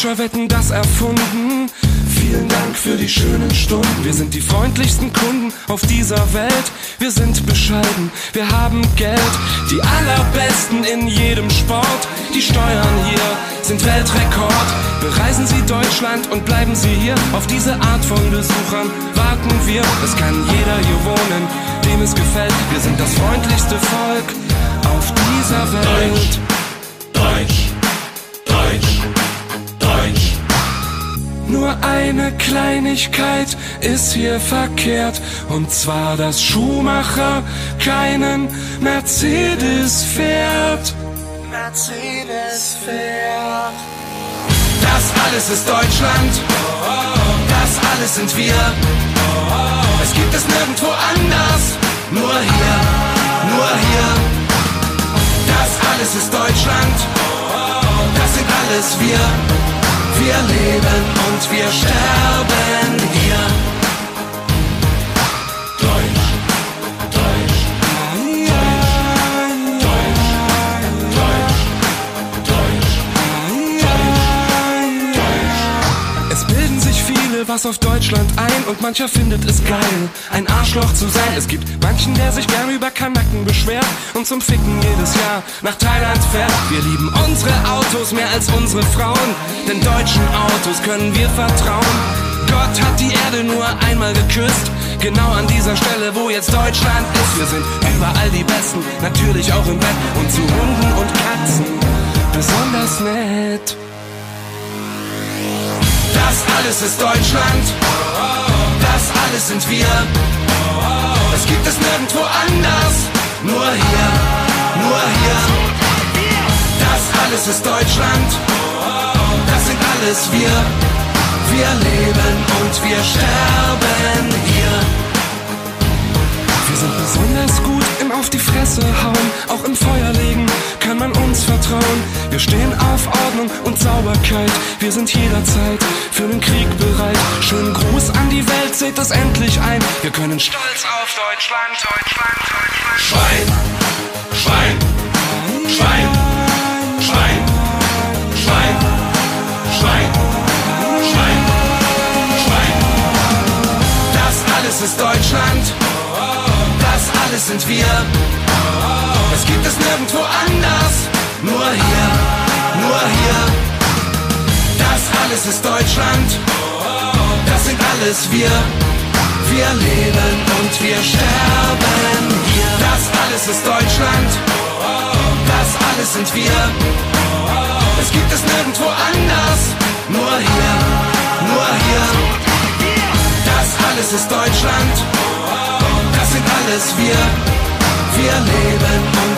Deutscher Wetten das erfunden. Vielen Dank für die schönen Stunden. Wir sind die freundlichsten Kunden auf dieser Welt. Wir sind bescheiden, wir haben Geld. Die allerbesten in jedem Sport. Die Steuern hier sind Weltrekord. Bereisen Sie Deutschland und bleiben Sie hier. Auf diese Art von Besuchern warten wir. Es kann jeder hier wohnen, dem es gefällt. Wir sind das freundlichste Volk auf dieser Welt. Deutsch, eine Kleinigkeit ist hier verkehrt, und zwar, dass Schumacher keinen Mercedes fährt. Mercedes fährt. Das alles ist Deutschland, das alles sind wir. Es gibt es nirgendwo anders, nur hier, nur hier. Das alles ist Deutschland, das sind alles wir. Wir leben und wir sterben hier. Was auf Deutschland ein und mancher findet es geil, ein Arschloch zu sein. Es gibt manchen, der sich gern über Kanacken beschwert und zum Ficken jedes Jahr nach Thailand fährt. Wir lieben unsere Autos mehr als unsere Frauen, denn deutschen Autos können wir vertrauen. Gott hat die Erde nur einmal geküsst, genau an dieser Stelle, wo jetzt Deutschland ist. Wir sind überall die Besten, natürlich auch im Bett und Das ist Deutschland, das alles sind wir. Es gibt es nirgendwo anders, nur hier, nur hier. Das alles ist Deutschland, das sind alles wir. Wir leben und wir sterben hier. Wir sind besonders gut im Auf die Fresse hauen, auch im Feuer vertrauen. Wir stehen auf Ordnung und Sauberkeit, wir sind jederzeit für den Krieg bereit. Schönen Gruß an die Welt, seht es endlich ein. Wir können stolz auf Deutschland, Deutschland, Deutschland. Schwein, Schwein, Schwein, Schwein, Schwein, Schwein, Schwein, Schwein. Das alles ist Deutschland, das alles sind wir. Es gibt es nirgendwo anders, nur hier, nur hier. Das alles ist Deutschland, das sind alles wir. Wir leben und wir sterben hier. Das alles ist Deutschland, das alles sind wir. Es gibt es nirgendwo anders, nur hier, nur hier. Das alles ist Deutschland, das sind alles wir. Wir leben und wir sterben.